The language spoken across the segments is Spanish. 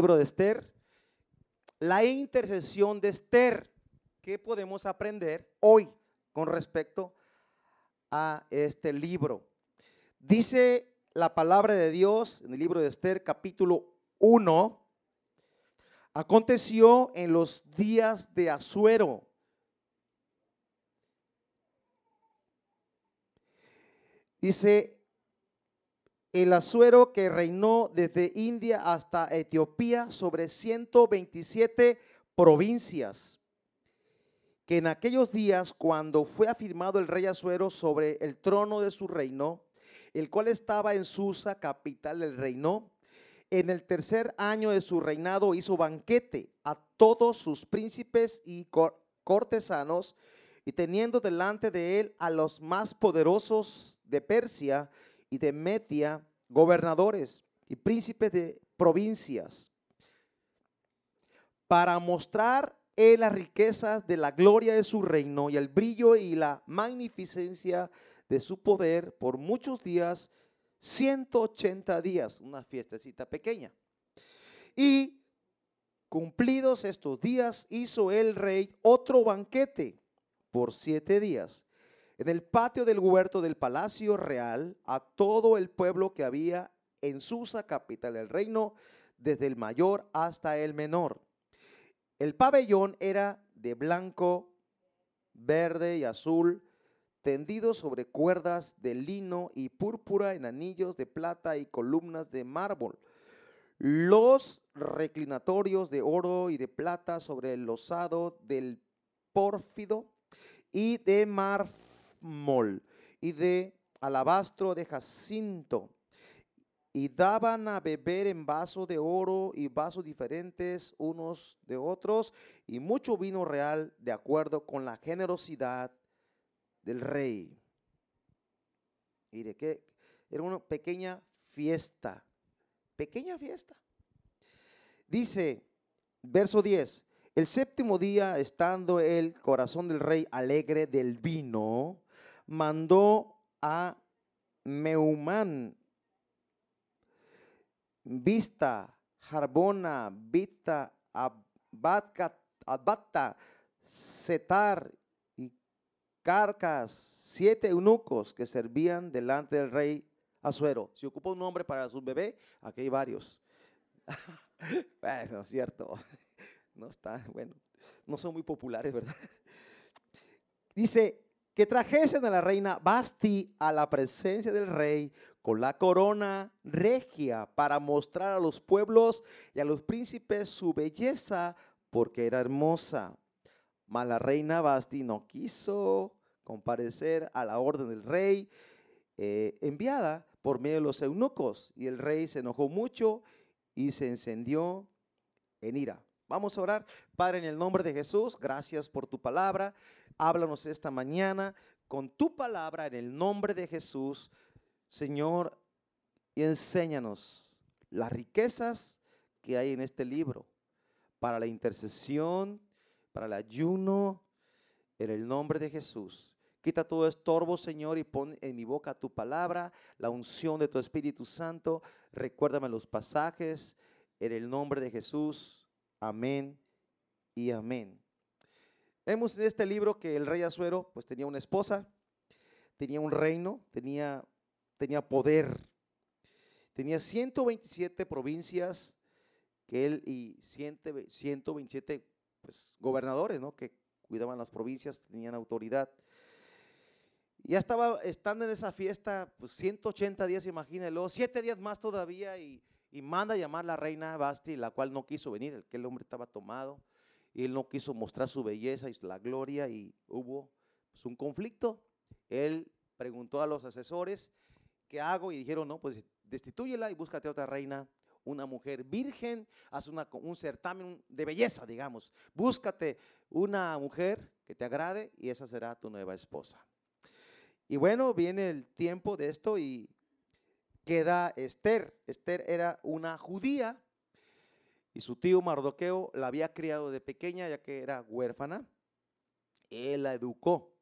libro de Esther, la intercesión de Esther. ¿Qué podemos aprender hoy con respecto a este libro? Dice la palabra de Dios en el libro de Esther capítulo 1. Aconteció en los días de Asuero. Dice, el Asuero que reinó desde India hasta Etiopía sobre 127 provincias, que en aquellos días cuando fue afirmado el rey Asuero sobre el trono de su reino, el cual estaba en Susa, capital del reino, en el tercer año de su reinado hizo banquete a todos sus príncipes y cortesanos, y teniendo delante de él a los más poderosos de Persia, y de Media, gobernadores y príncipes de provincias, para mostrar en las riquezas de la gloria de su reino y el brillo y la magnificencia de su poder por muchos días, 180 días, una fiestecita pequeña. Y cumplidos estos días, hizo el rey otro banquete por siete días en el patio del huerto del palacio real a todo el pueblo que había en Susa, capital del reino, desde el mayor hasta el menor. El pabellón era de blanco, verde y azul, tendido sobre cuerdas de lino y púrpura en anillos de plata y columnas de mármol. Los reclinatorios de oro y de plata sobre el losado del pórfido y de marfil y de alabastro de jacinto. Y daban a beber en vasos de oro y vasos diferentes unos de otros, y mucho vino real de acuerdo con la generosidad del rey. Y de que era una pequeña fiesta, pequeña fiesta. Dice, verso 10, el séptimo día, estando el corazón del rey alegre del vino, mandó a Meumán, Vista, Jarbona, Vista, Abata, Setar y Carcas, siete eunucos que servían delante del rey Azuero. Si ocupa un nombre para su bebé, aquí hay varios. bueno, cierto. No está, bueno, no son muy populares, ¿verdad? Dice, que trajesen a la reina Basti a la presencia del rey con la corona regia para mostrar a los pueblos y a los príncipes su belleza porque era hermosa. Mas la reina Basti no quiso comparecer a la orden del rey eh, enviada por medio de los eunucos y el rey se enojó mucho y se encendió en ira. Vamos a orar. Padre, en el nombre de Jesús, gracias por tu palabra. Háblanos esta mañana con tu palabra en el nombre de Jesús, Señor, y enséñanos las riquezas que hay en este libro para la intercesión, para el ayuno, en el nombre de Jesús. Quita todo estorbo, Señor, y pon en mi boca tu palabra, la unción de tu Espíritu Santo. Recuérdame los pasajes, en el nombre de Jesús. Amén y amén. Vemos en este libro que el rey Azuero pues tenía una esposa, tenía un reino, tenía, tenía poder, tenía 127 provincias que él y 127 pues, gobernadores ¿no? que cuidaban las provincias, tenían autoridad. Ya estaba estando en esa fiesta, pues 180 días, imagínelo, siete días más todavía y, manda a llamar a la reina Basti, la cual no quiso venir, el que el hombre estaba tomado y él no quiso mostrar su belleza y la gloria y hubo pues, un conflicto. Él preguntó a los asesores, ¿qué hago? Y dijeron, no, pues destitúyela y búscate otra reina, una mujer virgen, haz una, un certamen de belleza, digamos. Búscate una mujer que te agrade y esa será tu nueva esposa. Y bueno, viene el tiempo de esto y queda Esther. Esther era una judía y su tío Mardoqueo la había criado de pequeña ya que era huérfana. Él la educó.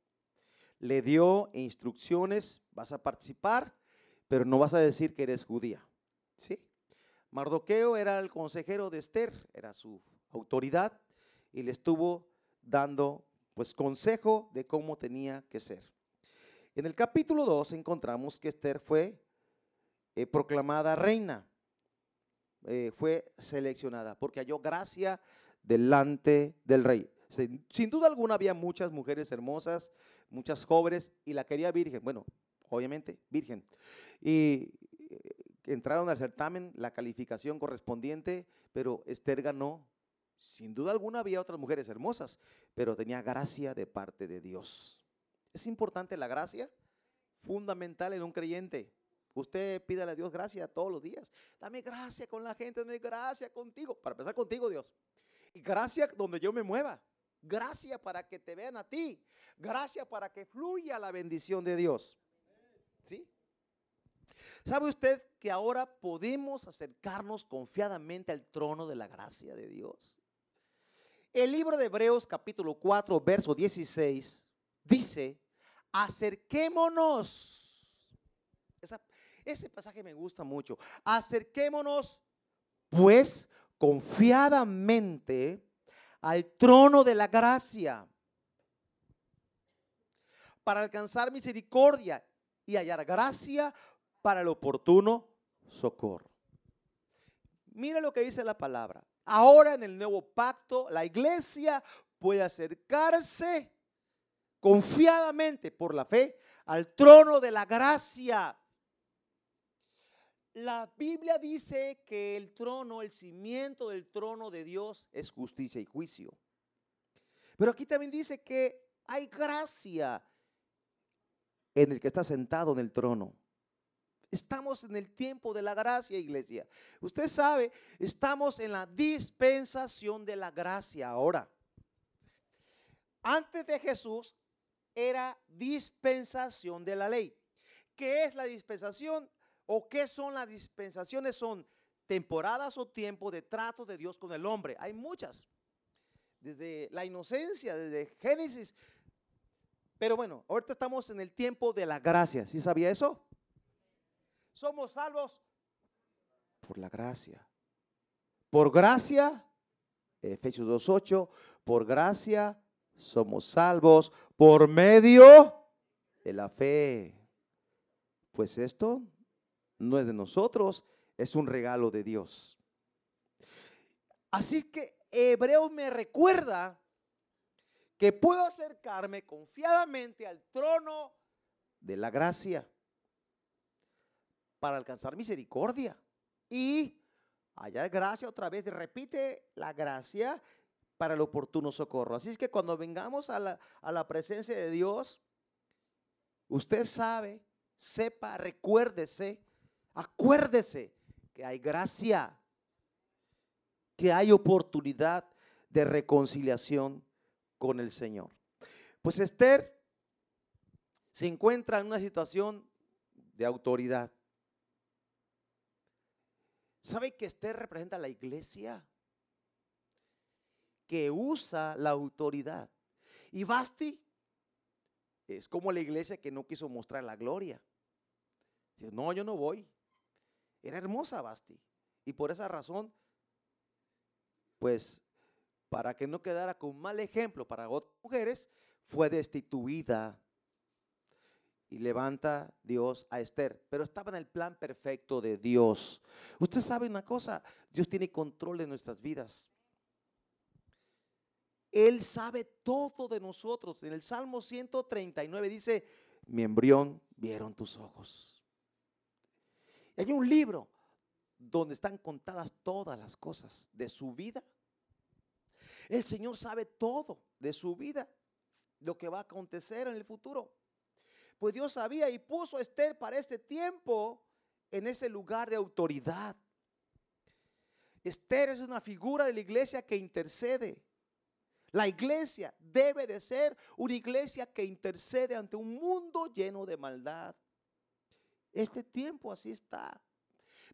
Le dio instrucciones, vas a participar, pero no vas a decir que eres judía. ¿Sí? Mardoqueo era el consejero de Esther, era su autoridad y le estuvo dando pues consejo de cómo tenía que ser. En el capítulo 2 encontramos que Esther fue eh, proclamada reina, eh, fue seleccionada porque halló gracia delante del rey. Sin, sin, duda alguna había muchas mujeres hermosas, muchas jóvenes y la quería virgen, bueno, obviamente virgen. Y eh, entraron al certamen, la calificación correspondiente, pero Esther ganó sin duda alguna había otras mujeres hermosas, pero tenía gracia de parte de Dios. ¿Es importante la gracia? Fundamental en un creyente. Usted pídale a Dios gracia todos los días. Dame gracia con la gente, dame gracia contigo. Para empezar contigo, Dios. Y gracia donde yo me mueva. Gracia para que te vean a ti. Gracia para que fluya la bendición de Dios. ¿Sí? ¿Sabe usted que ahora podemos acercarnos confiadamente al trono de la gracia de Dios? El libro de Hebreos capítulo 4, verso 16 dice, acerquémonos. Ese pasaje me gusta mucho. Acerquémonos pues confiadamente al trono de la gracia para alcanzar misericordia y hallar gracia para el oportuno socorro. Mira lo que dice la palabra. Ahora en el nuevo pacto, la iglesia puede acercarse confiadamente por la fe al trono de la gracia. La Biblia dice que el trono, el cimiento del trono de Dios es justicia y juicio. Pero aquí también dice que hay gracia en el que está sentado en el trono. Estamos en el tiempo de la gracia, iglesia. Usted sabe, estamos en la dispensación de la gracia ahora. Antes de Jesús era dispensación de la ley. ¿Qué es la dispensación o qué son las dispensaciones? Son temporadas o tiempo de trato de Dios con el hombre. Hay muchas. Desde la inocencia, desde Génesis. Pero bueno, ahorita estamos en el tiempo de la gracia. ¿Sí sabía eso? somos salvos por la gracia. Por gracia, Efesios 2.8, por gracia somos salvos por medio de la fe. Pues esto no es de nosotros, es un regalo de Dios. Así que Hebreo me recuerda que puedo acercarme confiadamente al trono de la gracia para alcanzar misericordia. Y allá gracia otra vez, repite la gracia para el oportuno socorro. Así es que cuando vengamos a la, a la presencia de Dios, usted sabe, sepa, recuérdese, acuérdese que hay gracia, que hay oportunidad de reconciliación con el Señor. Pues Esther se encuentra en una situación de autoridad. ¿Sabe que Esther representa a la iglesia? Que usa la autoridad. Y Basti es como la iglesia que no quiso mostrar la gloria. Dice, no, yo no voy. Era hermosa Basti. Y por esa razón, pues, para que no quedara con mal ejemplo para otras mujeres, fue destituida y levanta Dios a Esther. Pero estaba en el plan perfecto de Dios. Usted sabe una cosa, Dios tiene control de nuestras vidas. Él sabe todo de nosotros. En el Salmo 139 dice, mi embrión vieron tus ojos. Hay un libro donde están contadas todas las cosas de su vida. El Señor sabe todo de su vida, lo que va a acontecer en el futuro. Pues Dios sabía y puso a Esther para este tiempo en ese lugar de autoridad. Esther es una figura de la iglesia que intercede. La iglesia debe de ser una iglesia que intercede ante un mundo lleno de maldad. Este tiempo así está.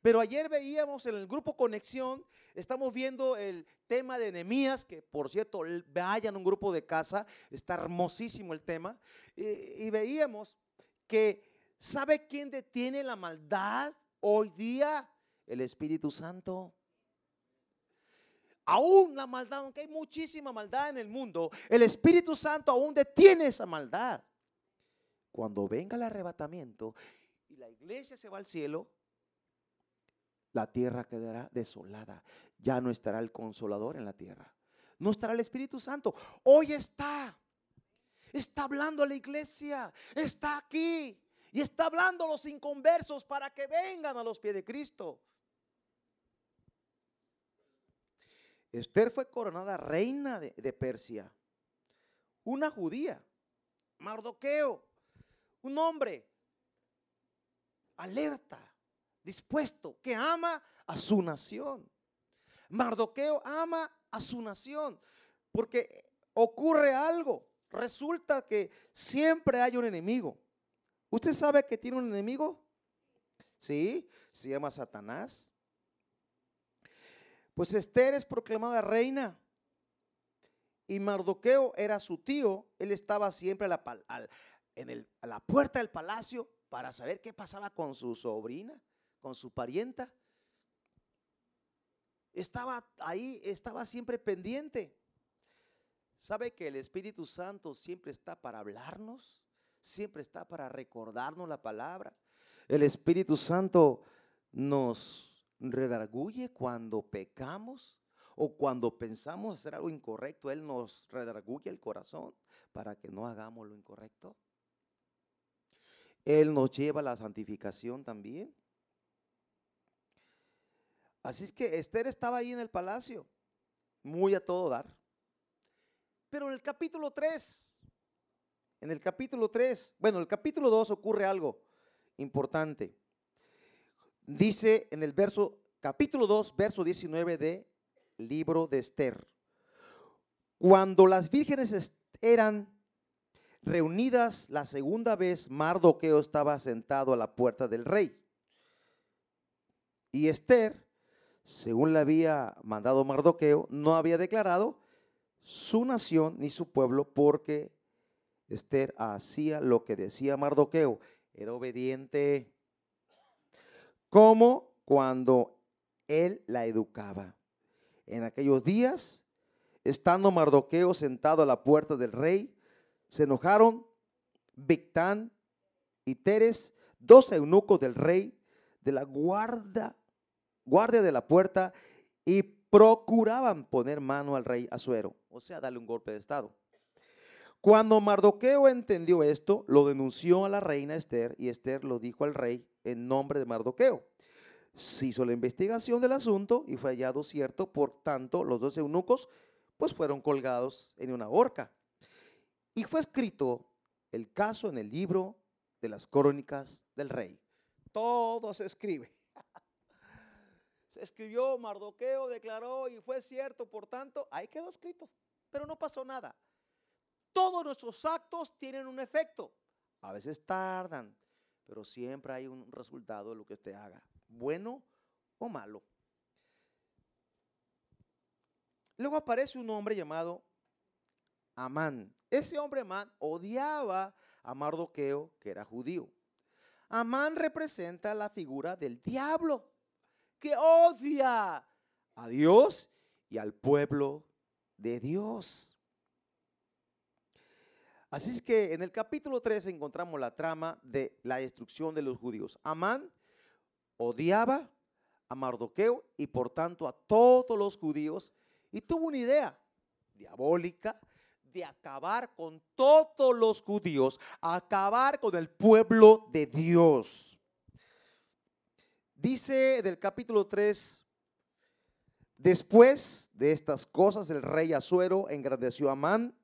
Pero ayer veíamos en el grupo Conexión, estamos viendo el tema de enemías, que por cierto, vayan a un grupo de casa, está hermosísimo el tema. Y, y veíamos que, ¿sabe quién detiene la maldad hoy día? El Espíritu Santo. Aún la maldad, aunque hay muchísima maldad en el mundo, el Espíritu Santo aún detiene esa maldad. Cuando venga el arrebatamiento la iglesia se va al cielo, la tierra quedará desolada. Ya no estará el consolador en la tierra. No estará el Espíritu Santo. Hoy está. Está hablando a la iglesia. Está aquí. Y está hablando a los inconversos para que vengan a los pies de Cristo. Esther fue coronada reina de, Persia. Una judía. Mardoqueo. Un hombre alerta, dispuesto, que ama a su nación. Mardoqueo ama a su nación porque ocurre algo. Resulta que siempre hay un enemigo. ¿Usted sabe que tiene un enemigo? Sí, se llama Satanás. Pues Esther es proclamada reina y Mardoqueo era su tío. Él estaba siempre a la, en a la puerta del palacio para saber qué pasaba con su sobrina, con su parienta. Estaba ahí, estaba siempre pendiente. ¿Sabe que el Espíritu Santo siempre está para hablarnos? Siempre está para recordarnos la palabra. El Espíritu Santo nos redarguye cuando pecamos o cuando pensamos hacer algo incorrecto. Él nos redarguye el corazón para que no hagamos lo incorrecto. Él nos lleva a la santificación también. Así es que Esther estaba ahí en el palacio, muy a todo dar. Pero en el capítulo 3, en el capítulo 3, bueno, en el capítulo 2 ocurre algo importante. Dice en el verso, capítulo 2, verso 19 de libro de Esther. Cuando las vírgenes eran reunidas la segunda vez, Mardoqueo estaba sentado a la puerta del rey. Y Esther, según le había mandado Mardoqueo, no había declarado su nación ni su pueblo porque Esther hacía lo que decía Mardoqueo, era obediente, como cuando él la educaba. En aquellos días, estando Mardoqueo sentado a la puerta del rey, se enojaron Victán y Teres, dos eunucos del rey, de la guarda, guardia de la puerta, y procuraban poner mano al rey Azuero, o sea, darle un golpe de estado. Cuando Mardoqueo entendió esto, lo denunció a la reina Esther y Esther lo dijo al rey en nombre de Mardoqueo. Se hizo la investigación del asunto y fue hallado cierto, por tanto, los dos eunucos pues fueron colgados en una horca. Y fue escrito el caso en el libro de las crónicas del rey. Todo se escribe. Se escribió, Mardoqueo declaró y fue cierto, por tanto, ahí quedó escrito, pero no pasó nada. Todos nuestros actos tienen un efecto. A veces tardan, pero siempre hay un resultado de lo que usted haga, bueno o malo. Luego aparece un hombre llamado Amán. Ese hombre Amán odiaba a Mardoqueo, que era judío. Amán representa la figura del diablo, que odia a Dios y al pueblo de Dios. Así es que en el capítulo 3 encontramos la trama de la destrucción de los judíos. Amán odiaba a Mardoqueo y por tanto a todos los judíos y tuvo una idea diabólica de acabar con todos los judíos, acabar con el pueblo de Dios. Dice del capítulo 3, después de estas cosas el rey Azuero engrandeció a Amán,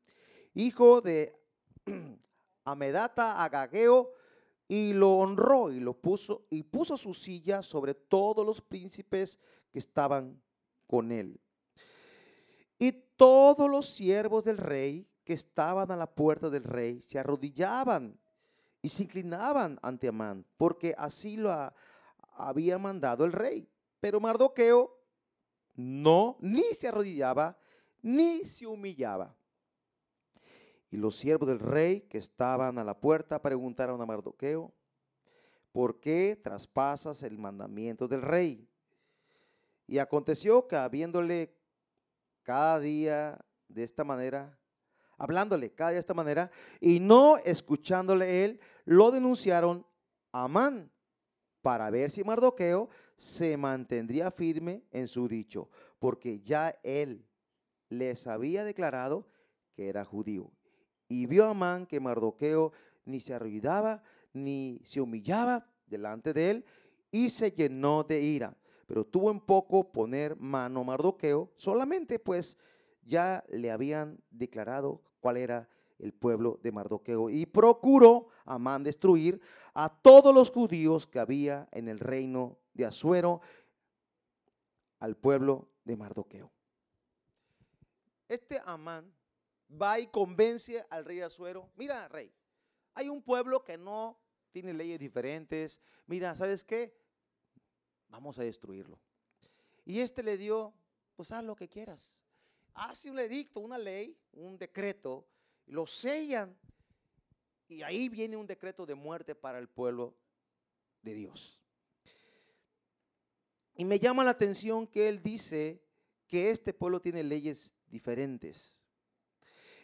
hijo de Amedata Agageo, y lo honró y lo puso y puso su silla sobre todos los príncipes que estaban con él. Todos los siervos del rey que estaban a la puerta del rey se arrodillaban y se inclinaban ante Amán, porque así lo había mandado el rey. Pero Mardoqueo no, ni se arrodillaba, ni se humillaba. Y los siervos del rey que estaban a la puerta preguntaron a Mardoqueo, ¿por qué traspasas el mandamiento del rey? Y aconteció que habiéndole cada día de esta manera, hablándole cada día de esta manera, y no escuchándole él, lo denunciaron a Amán para ver si Mardoqueo se mantendría firme en su dicho, porque ya él les había declarado que era judío. Y vio a Amán que Mardoqueo ni se arruinaba ni se humillaba delante de él, y se llenó de ira. Pero tuvo en poco poner mano a Mardoqueo, solamente pues ya le habían declarado cuál era el pueblo de Mardoqueo. Y procuró Amán destruir a todos los judíos que había en el reino de Asuero, al pueblo de Mardoqueo. Este Amán va y convence al rey Asuero, mira rey, hay un pueblo que no tiene leyes diferentes, mira, ¿sabes qué? Vamos a destruirlo. Y este le dio, pues haz lo que quieras. Hace un edicto, una ley, un decreto, lo sellan y ahí viene un decreto de muerte para el pueblo de Dios. Y me llama la atención que él dice que este pueblo tiene leyes diferentes.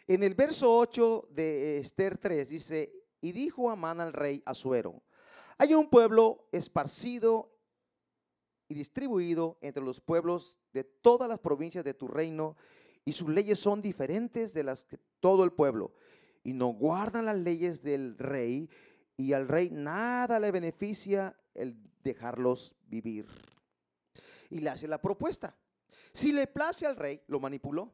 En el verso 8 de Esther 3 dice, y dijo Amán al rey Asuero, hay un pueblo esparcido y distribuido entre los pueblos de todas las provincias de tu reino, y sus leyes son diferentes de las que todo el pueblo, y no guardan las leyes del rey, y al rey nada le beneficia el dejarlos vivir. Y le hace la propuesta. Si le place al rey, lo manipuló,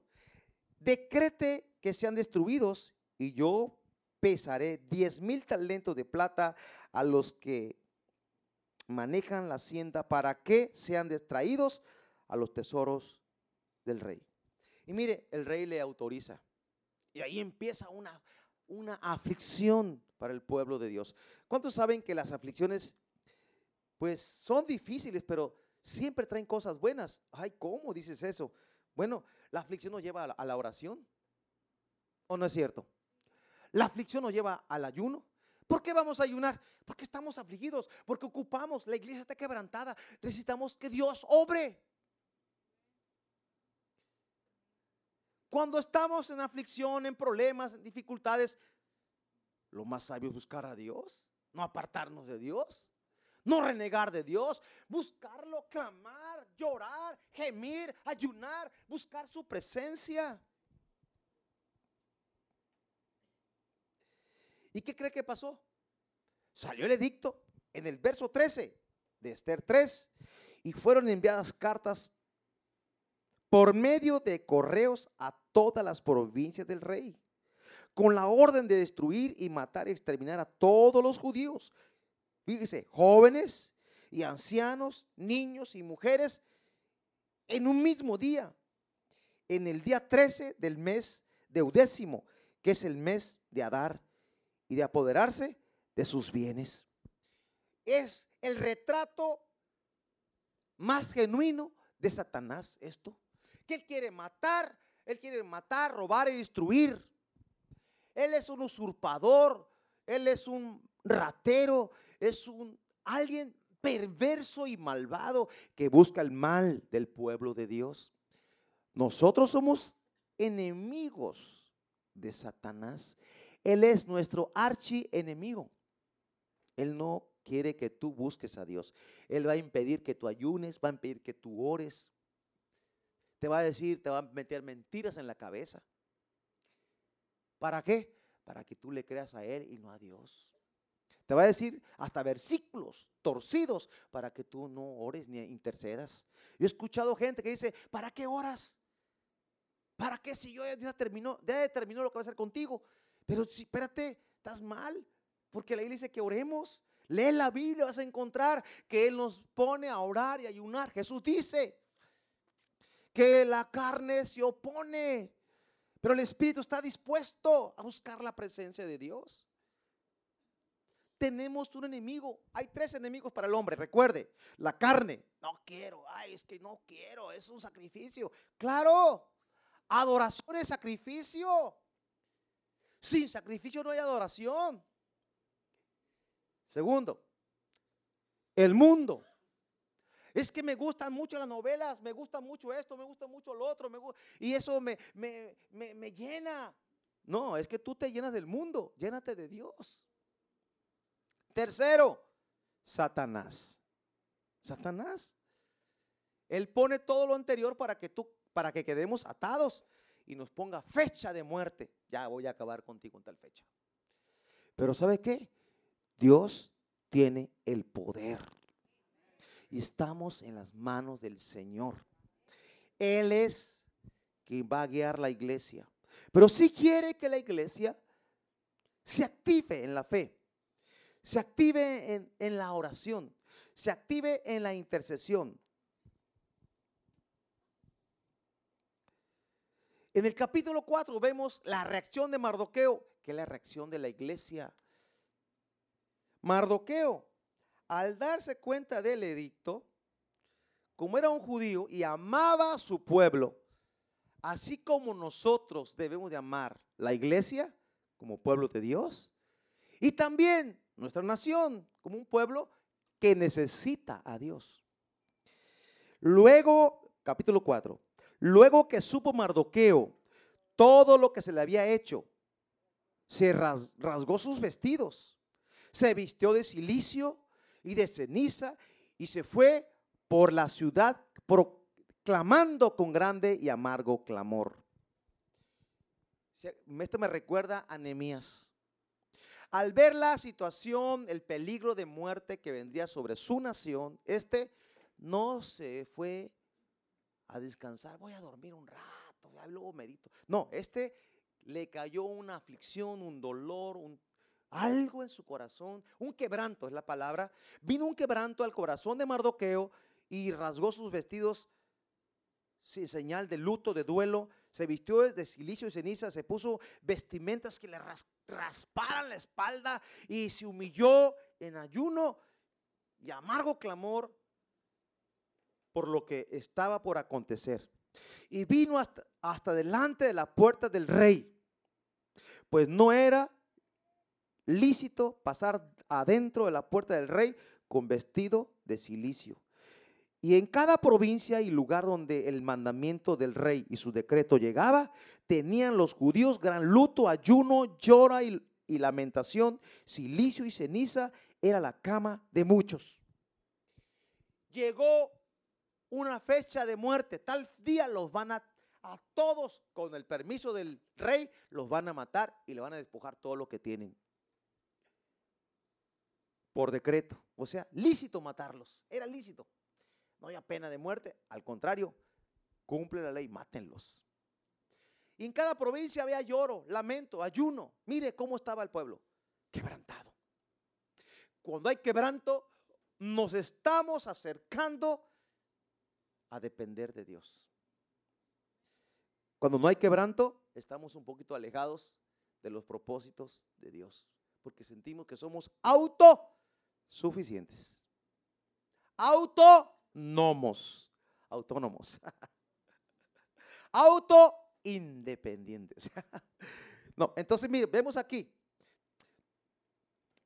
decrete que sean destruidos y yo pesaré diez mil talentos de plata a los que manejan la hacienda para que sean distraídos a los tesoros del rey. Y mire, el rey le autoriza. Y ahí empieza una, una aflicción para el pueblo de Dios. ¿Cuántos saben que las aflicciones, pues son difíciles, pero siempre traen cosas buenas? Ay, ¿cómo dices eso? Bueno, la aflicción nos lleva a la oración. ¿O no es cierto? La aflicción nos lleva al ayuno. ¿Por qué vamos a ayunar? Porque estamos afligidos, porque ocupamos, la iglesia está quebrantada, necesitamos que Dios obre. Cuando estamos en aflicción, en problemas, en dificultades, lo más sabio es buscar a Dios, no apartarnos de Dios, no renegar de Dios, buscarlo, clamar, llorar, gemir, ayunar, buscar su presencia. ¿Y qué cree que pasó? Salió el edicto en el verso 13 de Esther 3 y fueron enviadas cartas por medio de correos a todas las provincias del rey, con la orden de destruir y matar y exterminar a todos los judíos. Fíjese, jóvenes y ancianos, niños y mujeres, en un mismo día, en el día 13 del mes deudécimo, que es el mes de Adar y de apoderarse de sus bienes. Es el retrato más genuino de Satanás esto. Que él quiere matar, él quiere matar, robar y destruir. Él es un usurpador, él es un ratero, es un alguien perverso y malvado que busca el mal del pueblo de Dios. Nosotros somos enemigos de Satanás él es nuestro archienemigo. Él no quiere que tú busques a Dios. Él va a impedir que tú ayunes, va a impedir que tú ores. Te va a decir, te va a meter mentiras en la cabeza. ¿Para qué? Para que tú le creas a Él y no a Dios. Te va a decir hasta versículos torcidos para que tú no ores ni intercedas. Yo he escuchado gente que dice, ¿para qué oras? ¿Para qué si yo terminó, ya determinó lo que va a hacer contigo? Pero si, espérate, estás mal, porque la Biblia dice que oremos. Lee la Biblia, vas a encontrar que Él nos pone a orar y ayunar. Jesús dice que la carne se opone, pero el Espíritu está dispuesto a buscar la presencia de Dios. Tenemos un enemigo. Hay tres enemigos para el hombre. Recuerde, la carne. No quiero. Ay, es que no quiero. Es un sacrificio. Claro. Adoración es sacrificio. Sin sacrificio no hay adoración. Segundo, el mundo. Es que me gustan mucho las novelas, me gusta mucho esto, me gusta mucho lo otro, me y eso me, me, me llena. No, es que tú te llenas del mundo, llénate de Dios. Tercero, Satanás. Satanás. Él pone todo lo anterior para que tú, para que quedemos atados y nos ponga fecha de muerte. Ya voy a acabar contigo en tal fecha. Pero ¿sabe qué? Dios tiene el poder. Y estamos en las manos del Señor. Él es quien va a guiar la iglesia. Pero si quiere que la iglesia se active en la fe, se active en la oración, se active en la intercesión. En el capítulo 4 vemos la reacción de Mardoqueo, que es la reacción de la iglesia. Mardoqueo, al darse cuenta del edicto, como era un judío y amaba a su pueblo, así como nosotros debemos de amar la iglesia como pueblo de Dios, y también nuestra nación como un pueblo que necesita a Dios. Luego, capítulo 4, luego que supo Mardoqueo todo lo que se le había hecho, se rasgó sus vestidos, se vistió de silicio y de ceniza y se fue por la ciudad proclamando con grande y amargo clamor. Esto me recuerda a Nehemías. Al ver la situación, el peligro de muerte que vendría sobre su nación, este no se fue a descansar, voy a dormir un rato, ya luego medito. No, este le cayó una aflicción, un dolor, un, algo en su corazón, un quebranto es la palabra. Vino un quebranto al corazón de Mardoqueo y rasgó sus vestidos sin señal de luto, de duelo, se vistió de silicio y ceniza, se puso vestimentas que le rasparan la espalda y se humilló en ayuno y amargo clamor por lo que estaba por acontecer. Y vino hasta, hasta delante de la puerta del rey, pues no era lícito pasar adentro de la puerta del rey con vestido de silicio. Y en cada provincia y lugar donde el mandamiento del rey y su decreto llegaba, tenían los judíos gran luto, ayuno, llora y, lamentación, silicio y ceniza era la cama de muchos. Llegó una fecha de muerte, tal día los van a, a todos, con el permiso del rey, los van a matar y le van a despojar todo lo que tienen. Por decreto, o sea, lícito matarlos, era lícito no haya pena de muerte, al contrario, cumple la ley, mátenlos. Y en cada provincia había lloro, lamento, ayuno. Mire cómo estaba el pueblo, quebrantado. Cuando hay quebranto, nos estamos acercando a depender de Dios. Cuando no hay quebranto, estamos un poquito alejados de los propósitos de Dios, porque sentimos que somos autosuficientes. Auto nomos, autónomos, auto independientes. no, entonces mire, vemos aquí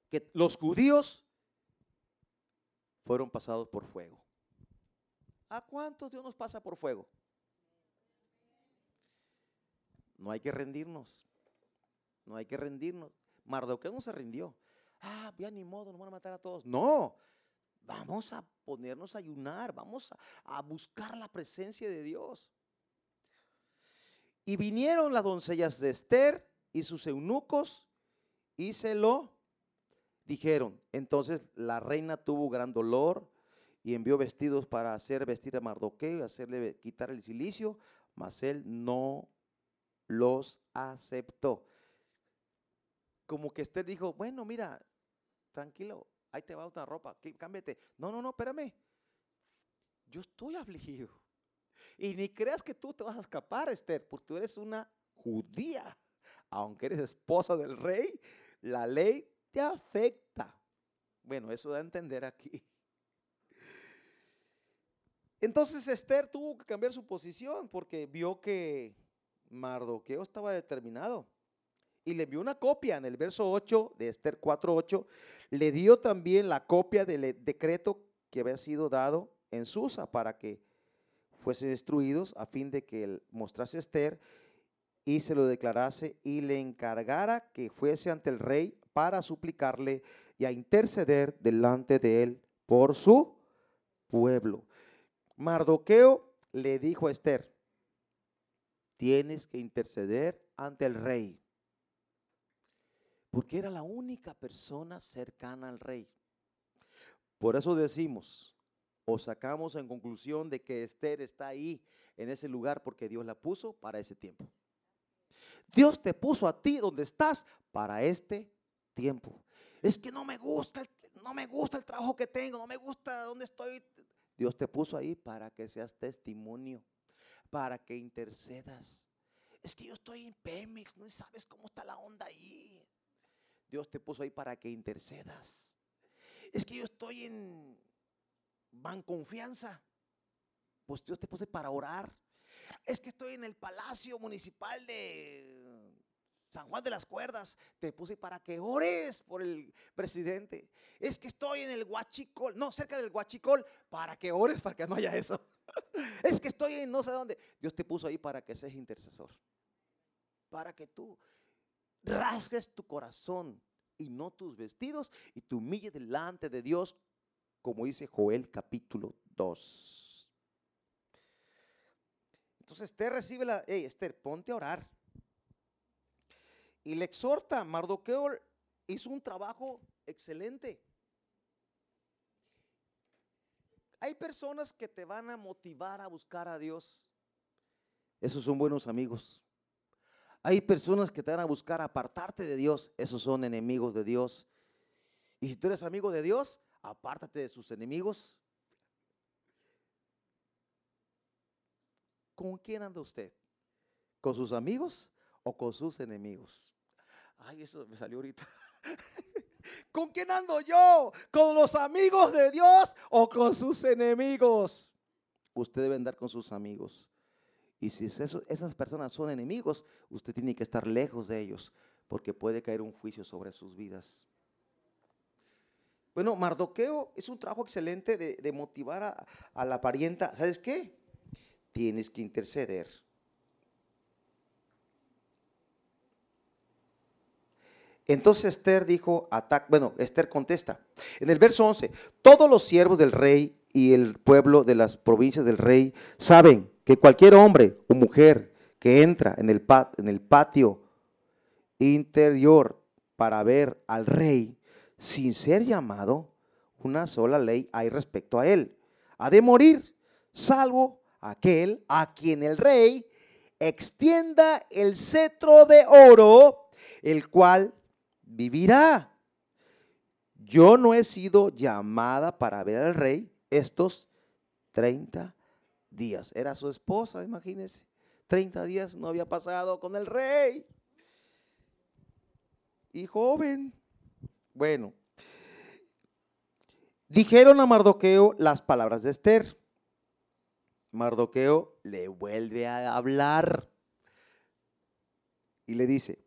que los judíos fueron pasados por fuego. ¿A cuántos Dios nos pasa por fuego? No hay que rendirnos. No hay que rendirnos. Mardoqueo no se rindió. Ah, ya ni modo, nos van a matar a todos. No, Vamos a ponernos a ayunar, vamos a, buscar la presencia de Dios. Y vinieron las doncellas de Esther y sus eunucos y se lo dijeron. Entonces la reina tuvo gran dolor y envió vestidos para hacer vestir a Mardoqueo y hacerle quitar el silicio, mas él no los aceptó. Como que Esther dijo, bueno, mira, tranquilo, ahí te va otra ropa, cámbiate. No, no, no, espérame. Yo estoy afligido. Y ni creas que tú te vas a escapar, Esther, porque tú eres una judía. Aunque eres esposa del rey, la ley te afecta. Bueno, eso da a entender aquí. Entonces Esther tuvo que cambiar su posición porque vio que Mardoqueo estaba determinado y le envió una copia en el verso 8 de Esther 4.8. Le dio también la copia del decreto que había sido dado en Susa para que fuesen destruidos a fin de que él mostrase a Esther y se lo declarase y le encargara que fuese ante el rey para suplicarle y a interceder delante de él por su pueblo. Mardoqueo le dijo a Esther, tienes que interceder ante el rey, porque era la única persona cercana al rey. Por eso decimos, o sacamos en conclusión de que Esther está ahí en ese lugar porque Dios la puso para ese tiempo. Dios te puso a ti donde estás para este tiempo. Es que no me gusta, no me gusta el trabajo que tengo, no me gusta donde estoy. Dios te puso ahí para que seas testimonio, para que intercedas. Es que yo estoy en Pemex, no sabes cómo está la onda ahí. Dios te puso ahí para que intercedas. Es que yo estoy en Banconfianza. Pues Dios te puso para orar. Es que estoy en el Palacio Municipal de San Juan de las Cuerdas. Te puse para que ores por el presidente. Es que estoy en el Huachicol, no, cerca del Huachicol, para que ores para que no haya eso. Es que estoy en no sé dónde. Dios te puso ahí para que seas intercesor. Para que tú rasgues tu corazón y no tus vestidos y te humilles delante de Dios, como dice Joel capítulo 2. Entonces Esther recibe la, hey Esther, ponte a orar. Y le exhorta, Mardoqueo hizo un trabajo excelente. Hay personas que te van a motivar a buscar a Dios. Esos son buenos amigos. Hay personas que te van a buscar apartarte de Dios. Esos son enemigos de Dios. Y si tú eres amigo de Dios, apártate de sus enemigos ¿Con quién anda usted? ¿Con sus amigos o con sus enemigos? Ay, eso me salió ahorita. ¿Con quién ando yo? ¿Con los amigos de Dios o con sus enemigos? Usted debe andar con sus amigos. Y si esas personas son enemigos, usted tiene que estar lejos de ellos, porque puede caer un juicio sobre sus vidas. Bueno, Mardoqueo es un trabajo excelente de, motivar a, a la parienta. ¿Sabes qué? tienes que interceder. Entonces Esther dijo, bueno, Esther contesta. En el verso 11, todos los siervos del rey y el pueblo de las provincias del rey saben que cualquier hombre o mujer que entra en el patio interior para ver al rey sin ser llamado, una sola ley hay respecto a él. Ha de morir, salvo aquel a quien el rey extienda el cetro de oro, el cual vivirá. Yo no he sido llamada para ver al rey estos 30 días. Era su esposa, imagínense. 30 días no había pasado con el rey. Y joven. Bueno. Dijeron a Mardoqueo las palabras de Esther. Mardoqueo le vuelve a hablar y le dice,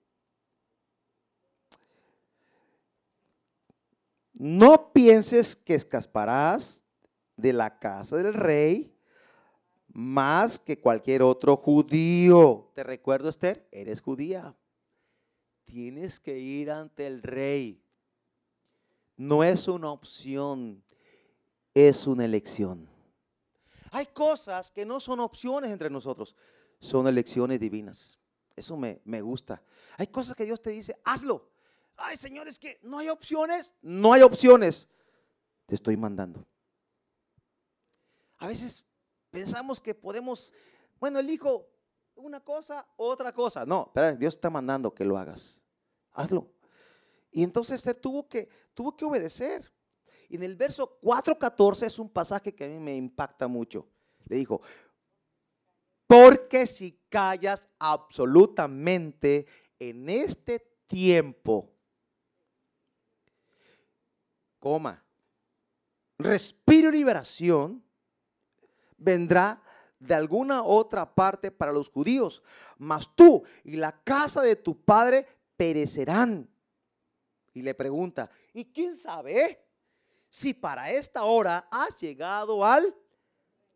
no pienses que escasparás de la casa del rey más que cualquier otro judío. Te recuerdo, Esther, eres judía. Tienes que ir ante el rey. No es una opción, es una elección. Hay cosas que no son opciones entre nosotros, son elecciones divinas. Eso me, gusta. Hay cosas que Dios te dice, hazlo. Ay, Señor, es que no hay opciones. No hay opciones. Te estoy mandando. A veces pensamos que podemos, bueno, elijo una cosa, otra cosa. No, pero Dios está mandando que lo hagas. Hazlo. Y entonces él tuvo que, tuvo que obedecer. Y en el verso 4.14 es un pasaje que a mí me impacta mucho. Le dijo, porque si callas absolutamente en este tiempo, coma, respiro y liberación, vendrá de alguna otra parte para los judíos, mas tú y la casa de tu padre perecerán. Y le pregunta, ¿y quién sabe? si para esta hora has llegado al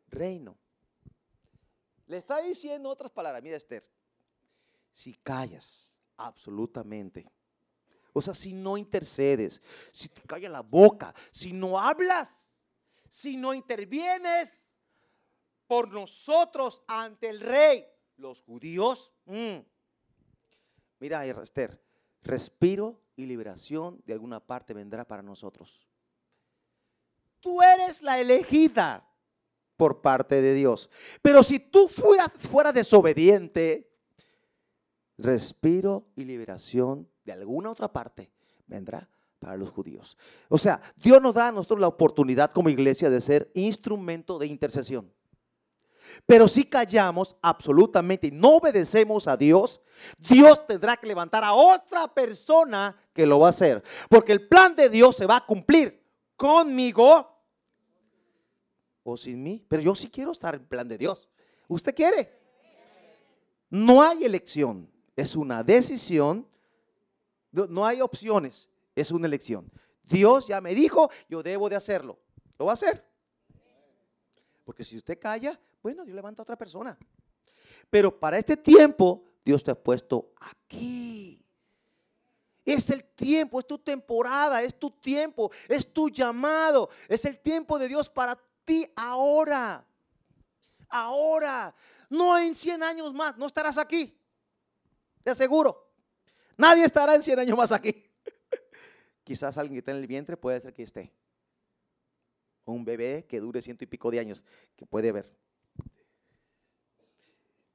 reino. Le está diciendo otras palabras, mira Esther, si callas absolutamente, o sea, si no intercedes, si te calla la boca, si no hablas, si no intervienes por nosotros ante el rey, los judíos, mm. mira Esther, respiro y liberación de alguna parte vendrá para nosotros. Tú eres la elegida por parte de Dios. Pero si tú fueras fuera desobediente, respiro y liberación de alguna otra parte vendrá para los judíos. O sea, Dios nos da a nosotros la oportunidad como iglesia de ser instrumento de intercesión. Pero si callamos absolutamente y no obedecemos a Dios, Dios tendrá que levantar a otra persona que lo va a hacer. Porque el plan de Dios se va a cumplir conmigo o sin mí. Pero yo sí quiero estar en plan de Dios. ¿Usted quiere? No hay elección. Es una decisión. No hay opciones. Es una elección. Dios ya me dijo, yo debo de hacerlo. Lo va a hacer. Porque si usted calla, bueno, Dios levanta a otra persona. Pero para este tiempo, Dios te ha puesto aquí. Es el tiempo, es tu temporada, es tu tiempo, es tu llamado, es el tiempo de Dios para ti ahora. Ahora. No en 100 años más, no estarás aquí. Te aseguro. Nadie estará en 100 años más aquí. Quizás alguien que está en el vientre puede ser que esté. Un bebé que dure ciento y pico de años, que puede ver.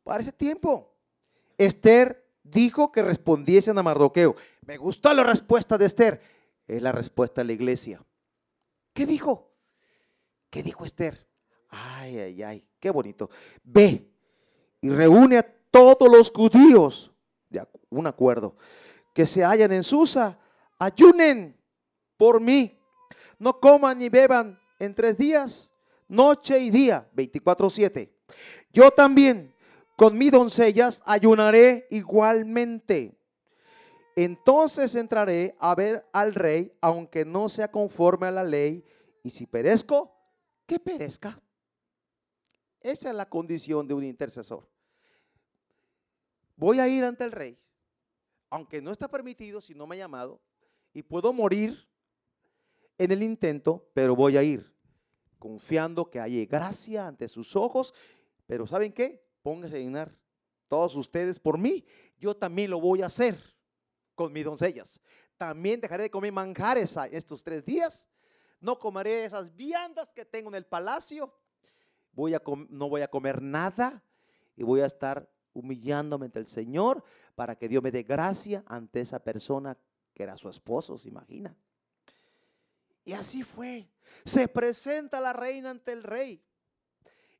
Para ese tiempo, Esther dijo que respondiesen a Mardoqueo. Me gustó la respuesta de Esther. Es la respuesta de la iglesia. ¿Qué dijo? ¿Qué dijo Esther? Ay, ay, ay, qué bonito. Ve y reúne a todos los judíos de un acuerdo que se hallan en Susa, ayunen por mí. No coman ni beban en tres días, noche y día, 24-7. Yo también con mis doncellas ayunaré igualmente. Entonces entraré a ver al rey, aunque no sea conforme a la ley, y si perezco, que perezca. Esa es la condición de un intercesor. Voy a ir ante el rey, aunque no está permitido si no me ha llamado, y puedo morir en el intento, pero voy a ir, confiando que hay gracia ante sus ojos. Pero ¿saben qué? Pónganse a llenar todos ustedes por mí. Yo también lo voy a hacer con mis doncellas. También dejaré de comer manjares estos tres días no comeré esas viandas que tengo en el palacio, voy a no voy a comer nada y voy a estar humillándome ante el Señor para que Dios me dé gracia ante esa persona que era su esposo, se imagina. Y así fue. Se presenta la reina ante el rey.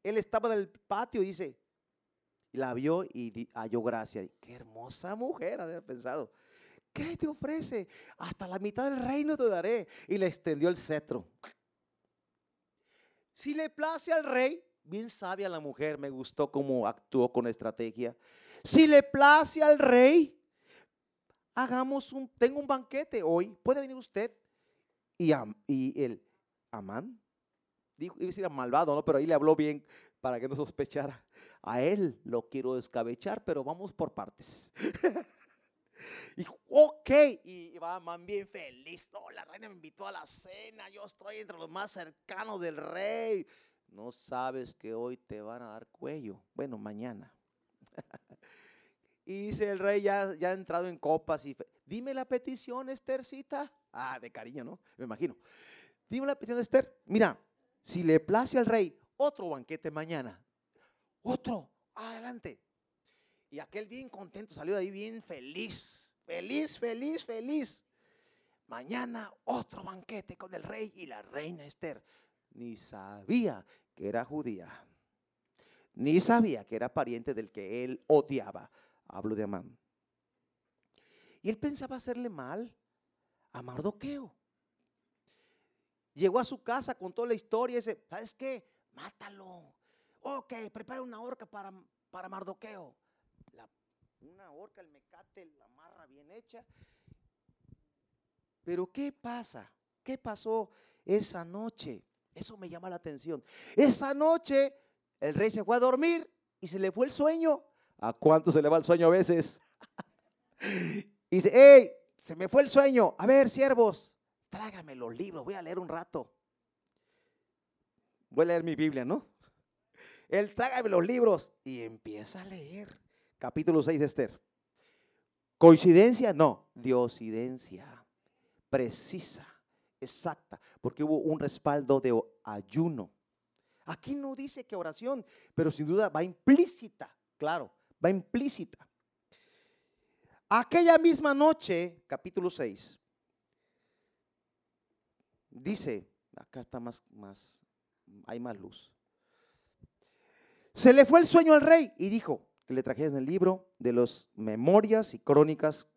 Él estaba en el patio, dice, la vio y halló gracia. Qué hermosa mujer, había pensado. ¿qué te ofrece? Hasta la mitad del reino te daré. Y le extendió el cetro. Si le place al rey, bien sabia la mujer, me gustó cómo actuó con estrategia. Si le place al rey, hagamos un, tengo un banquete hoy, puede venir usted. Y, y el Amán, dijo, iba a decir malvado, ¿no? pero ahí le habló bien para que no sospechara. A él lo quiero descabechar, pero vamos por partes. Y ok, y va bien feliz. No, la reina me invitó a la cena. Yo estoy entre los más cercanos del rey. No sabes que hoy te van a dar cuello. Bueno, mañana. y dice el rey, ya, ya ha entrado en copas. Y dime la petición, Esthercita. Ah, de cariño, ¿no? Me imagino. Dime la petición, Esther. Mira, si le place al rey, otro banquete mañana. Otro, adelante. Y aquel bien contento salió de ahí bien feliz, feliz, feliz, feliz. Mañana otro banquete con el rey y la reina Esther. Ni sabía que era judía, ni sabía que era pariente del que él odiaba. Hablo de Amán. Y él pensaba hacerle mal a Mardoqueo. Llegó a su casa, contó la historia y dice, ¿sabes qué? Mátalo. Ok, prepara una horca para, para Mardoqueo una horca, el mecate, la marra bien hecha. Pero ¿qué pasa? ¿Qué pasó esa noche? Eso me llama la atención. Esa noche El rey se fue a dormir y se le fue el sueño. ¿A cuánto se le va el sueño a veces? y dice, hey, se me fue el sueño. A ver, siervos, tráigame los libros, voy a leer un rato. Voy a leer mi Biblia, ¿no? Él tráigame los libros y empieza a leer. Capítulo 6 de Esther. ¿Coincidencia? No, diosidencia. Precisa, exacta, porque hubo un respaldo de ayuno. Aquí no dice que oración, pero sin duda va implícita, claro, va implícita. Aquella misma noche, capítulo 6, dice, acá está más, más, hay más luz. Se le fue el sueño al rey y dijo que le trajeran el libro de las memorias y crónicas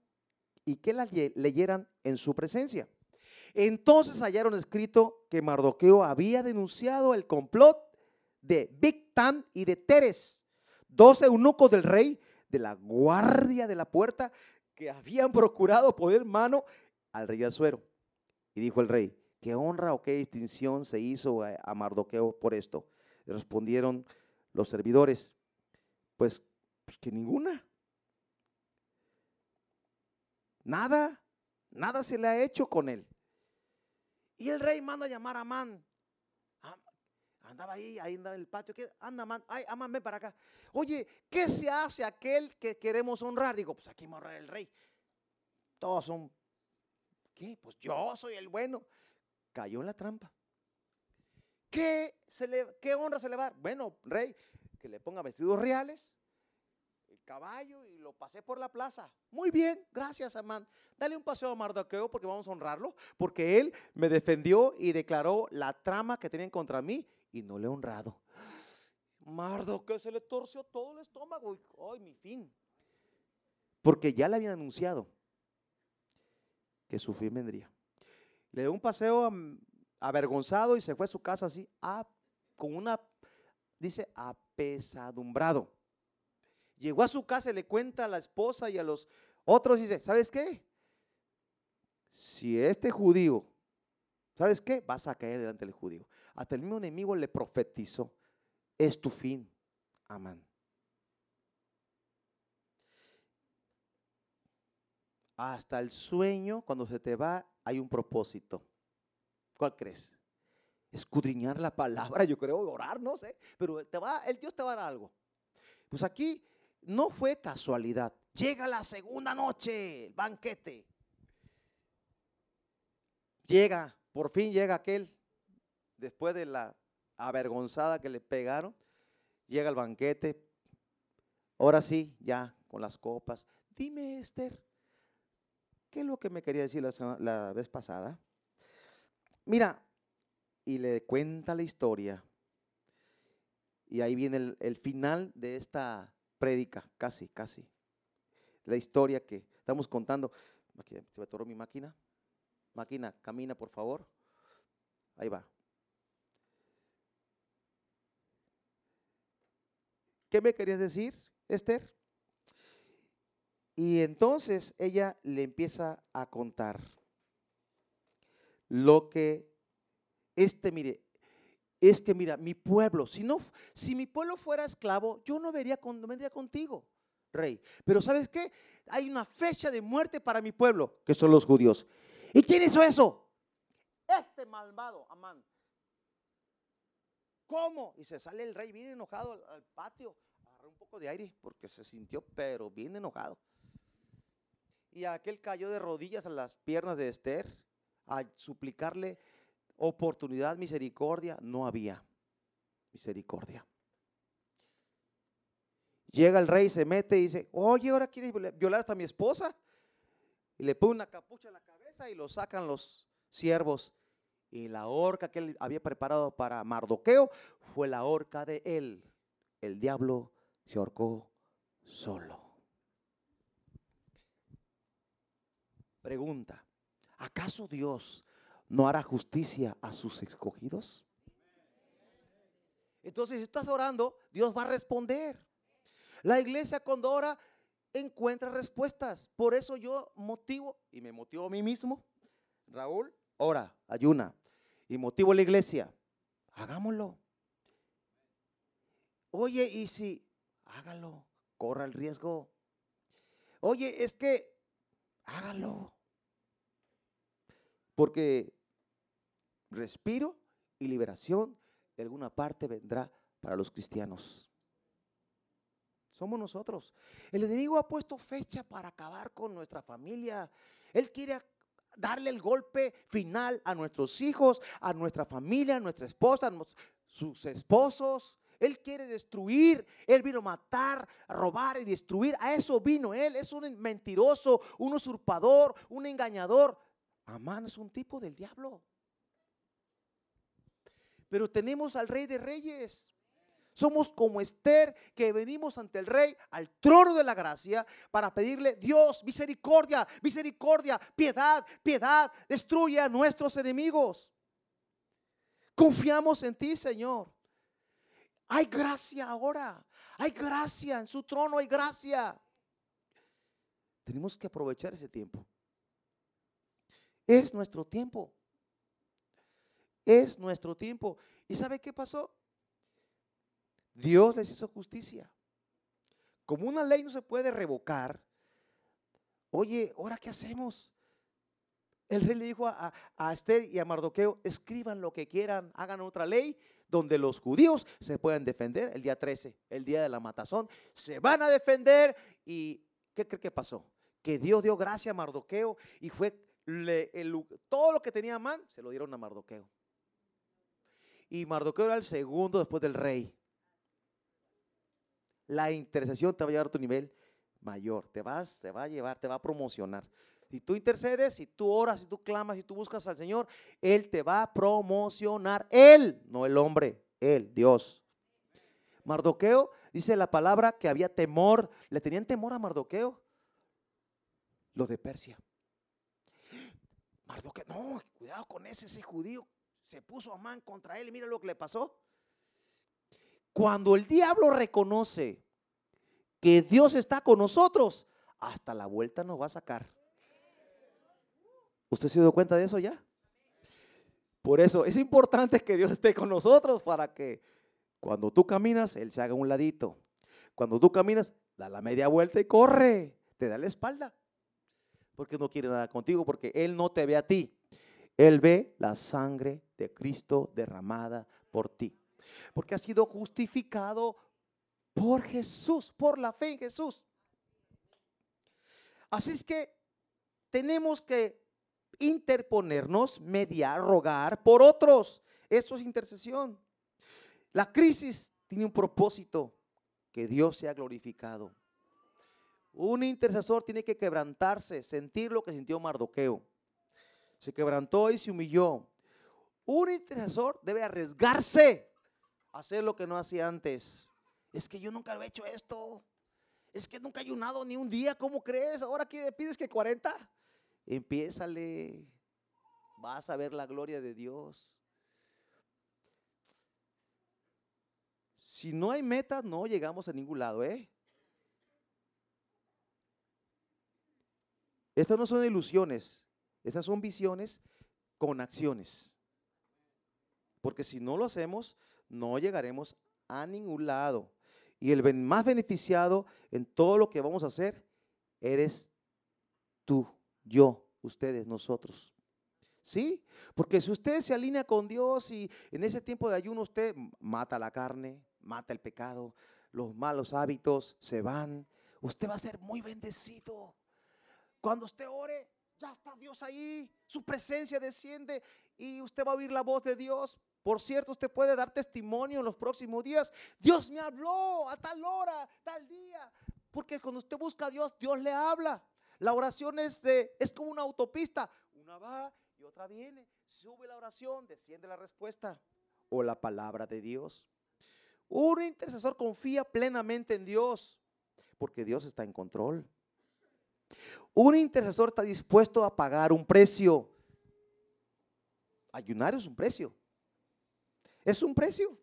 y que la leyeran en su presencia. Entonces hallaron escrito que Mardoqueo había denunciado el complot de Bigtan y de Teres, dos eunucos del rey de la guardia de la puerta que habían procurado poner mano al rey Azuero. Y dijo el rey, ¿qué honra o qué distinción se hizo a Mardoqueo por esto? respondieron los servidores, pues, pues, que ninguna. Nada, nada se le ha hecho con él. Y el rey manda a llamar a Amán. Andaba ahí, ahí en el patio. ¿qué? Anda, Amán, ay, Amán, ven para acá. Oye, ¿qué se hace aquel que queremos honrar? Digo, pues aquí honrar el rey. Todos son, ¿qué? Pues yo soy el bueno. Cayó en la trampa. ¿Qué, se le, ¿Qué honra se le va? Bueno, rey, que le ponga vestidos reales, caballo y lo pasé por la plaza. Muy bien, gracias, Amán. Dale un paseo a Mardoqueo porque vamos a honrarlo, porque él me defendió y declaró la trama que tenían contra mí y no le he honrado. Mardoqueo se le torció todo el estómago. ¡Ay, mi fin! Porque ya le habían anunciado que su fin vendría. Le dio un paseo a avergonzado y se fue a su casa así, con una, dice, apesadumbrado. Llegó a su casa y le cuenta a la esposa y a los otros y dice, ¿sabes qué? Si este judío, ¿sabes qué? Vas a caer delante del judío. Hasta el mismo enemigo le profetizó, es tu fin, Amán. Hasta el sueño, cuando se te va, hay un propósito. ¿Cuál crees? Escudriñar la palabra, yo creo, orar, no sé, pero te va, el Dios te va a dar algo. Pues aquí no fue casualidad. Llega la segunda noche, el banquete. Llega, por fin llega aquel, después de la avergonzada que le pegaron, llega el banquete. Ahora sí, ya con las copas. Dime, Esther, ¿qué es lo que me quería decir la, la vez pasada? Mira, y le cuenta la historia. Y ahí viene el, final de esta prédica, casi, casi. La historia que estamos contando. se me atoró mi máquina. Máquina, camina, por favor. Ahí va. ¿Qué me querías decir, Esther? Y entonces ella le empieza a contar lo que este, mire, es que mira, mi pueblo, si no, si mi pueblo fuera esclavo, yo no vería con, no vendría contigo, rey. Pero ¿sabes qué? Hay una fecha de muerte para mi pueblo, que son los judíos. ¿Y quién hizo eso? Este malvado, Amán. ¿Cómo? Y se sale el rey bien enojado al, patio, agarró un poco de aire porque se sintió, pero bien enojado. Y aquel cayó de rodillas a las piernas de Esther a suplicarle oportunidad, misericordia, no había misericordia. Llega el rey, se mete y dice, oye, ahora quieres violar hasta mi esposa. Y le pone una capucha en la cabeza y lo sacan los siervos. Y la horca que él había preparado para Mardoqueo fue la horca de él. El diablo se ahorcó solo. Pregunta, ¿acaso Dios no hará justicia a sus escogidos? Entonces, si estás orando, Dios va a responder. La iglesia cuando ora encuentra respuestas. Por eso yo motivo, y me motivo a mí mismo, Raúl, ora, ayuna, y motivo a la iglesia. Hagámoslo. Oye, y si, hágalo, corra el riesgo. Oye, es que, hágalo. Porque respiro y liberación de alguna parte vendrá para los cristianos. Somos nosotros. El enemigo ha puesto fecha para acabar con nuestra familia. Él quiere darle el golpe final a nuestros hijos, a nuestra familia, a nuestra esposa, a sus esposos. Él quiere destruir. Él vino a matar, robar y destruir. A eso vino Él. Es un mentiroso, un usurpador, un engañador. Amán es un tipo del diablo. Pero tenemos al Rey de Reyes. Somos como Esther que venimos ante el Rey, al trono de la gracia, para pedirle, Dios, misericordia, misericordia, piedad, piedad, destruye a nuestros enemigos. Confiamos en ti, Señor. Hay gracia ahora, hay gracia en su trono, hay gracia. Tenemos que aprovechar ese tiempo. Es nuestro tiempo. Es nuestro tiempo. ¿Y sabe qué pasó? Dios les hizo justicia. Como una ley no se puede revocar, oye, ¿ahora qué hacemos? El rey le dijo a, a, Esther y a Mardoqueo, escriban lo que quieran, hagan otra ley donde los judíos se puedan defender el día 13, el día de la matazón. Se van a defender y ¿qué cree que pasó? Que Dios dio gracia a Mardoqueo y fue todo lo que tenía Man se lo dieron a Mardoqueo. Y Mardoqueo era el segundo después del rey. La intercesión te va a llevar a tu nivel mayor. Te vas, te va a llevar, te va a promocionar. Si tú intercedes, si tú oras, si tú clamas, si tú buscas al Señor, Él te va a promocionar. Él, no el hombre, Él, Dios. Mardoqueo dice la palabra que había temor. ¿Le tenían temor a Mardoqueo? Los de Persia. Mardoqueo, no, cuidado con ese, ese judío. Se puso a man contra él y mira lo que le pasó. Cuando el diablo reconoce que Dios está con nosotros, hasta la vuelta nos va a sacar. ¿Usted se dio cuenta de eso ya? Por eso es importante que Dios esté con nosotros para que cuando tú caminas, Él se haga un ladito. Cuando tú caminas, da la media vuelta y corre. Te da la espalda porque no quiere nada contigo, porque Él no te ve a ti. Él ve la sangre de Cristo derramada por ti. Porque ha sido justificado por Jesús, por la fe en Jesús. Así es que tenemos que interponernos, mediar, rogar por otros. Eso es intercesión. La crisis tiene un propósito, que Dios sea glorificado. Un intercesor tiene que quebrantarse, sentir lo que sintió Mardoqueo. Se quebrantó y se humilló. Un intercesor debe arriesgarse a hacer lo que no hacía antes. Es que yo nunca he hecho esto. Es que nunca he ayunado ni un día. ¿Cómo crees? Ahora que pides que 40. Empiézale. Vas a ver la gloria de Dios. Si no hay metas, no llegamos a ningún lado, ¿eh? Estas no son ilusiones, estas son visiones con acciones. Porque si no lo hacemos, no llegaremos a ningún lado. Y el más beneficiado en todo lo que vamos a hacer eres tú, yo, ustedes, nosotros. ¿Sí? Porque si usted se alinea con Dios y en ese tiempo de ayuno usted mata la carne, mata el pecado, los malos hábitos se van, usted va a ser muy bendecido. Cuando usted ore, ya está Dios ahí, su presencia desciende y usted va a oír la voz de Dios. Por cierto, usted puede dar testimonio en los próximos días. Dios me habló a tal hora, tal día. Porque cuando usted busca a Dios, Dios le habla. La oración es, de, es como una autopista. Una va y otra viene. Sube la oración, desciende la respuesta o la palabra de Dios. Un intercesor confía plenamente en Dios porque Dios está en control. Un intercesor está dispuesto a pagar un precio. Ayunar es un precio. Es un precio.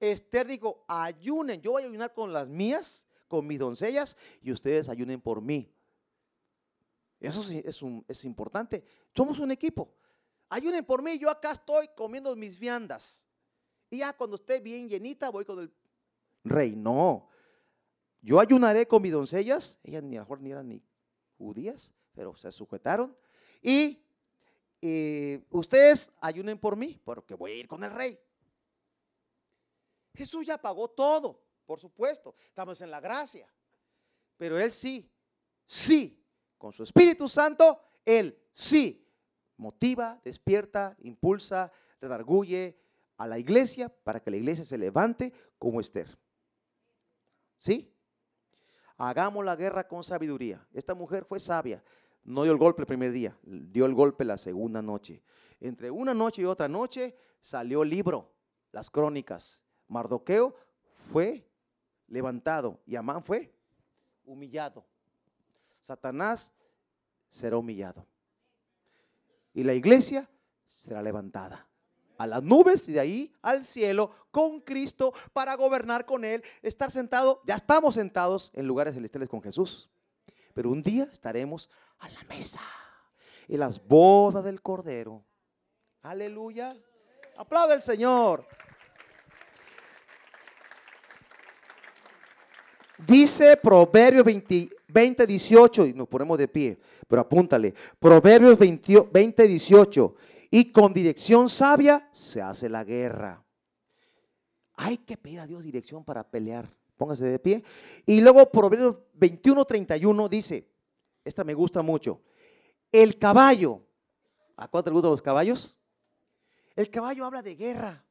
Esther dijo, ayunen, yo voy a ayunar con las mías, con mis doncellas, y ustedes ayunen por mí. Eso es, es importante. Somos un equipo. Ayunen por mí, yo acá estoy comiendo mis viandas. Y ya cuando esté bien llenita, voy con el rey. No. Yo ayunaré con mis doncellas. Ellas ni a mejor ni eran ni judías, pero se sujetaron. Y eh, ustedes ayunen por mí, porque voy a ir con el rey. Jesús ya pagó todo, por supuesto. Estamos en la gracia. Pero Él sí, sí, con su Espíritu Santo, Él sí motiva, despierta, impulsa, redarguye a la iglesia para que la iglesia se levante como Esther. ¿Sí? Hagamos la guerra con sabiduría. Esta mujer fue sabia. No dio el golpe el primer día, dio el golpe la segunda noche. Entre una noche y otra noche salió el libro, las crónicas. Mardoqueo fue levantado y Amán fue humillado. Satanás será humillado. Y la iglesia será levantada a las nubes y de ahí al cielo con Cristo para gobernar con Él, estar sentado, ya estamos sentados en lugares celestiales con Jesús. Pero un día estaremos a la mesa en las bodas del Cordero. Aleluya. Aplaude al Señor. Dice Proverbios 20, 18, y nos ponemos de pie, pero apúntale. Proverbios 20, 20 18. Y con dirección sabia se hace la guerra. Hay que pedir a Dios dirección para pelear. Póngase de pie. Y luego Proverbios 21, 31 dice, esta me gusta mucho. El caballo, ¿a cuánto le gustan los caballos? El caballo habla de guerra.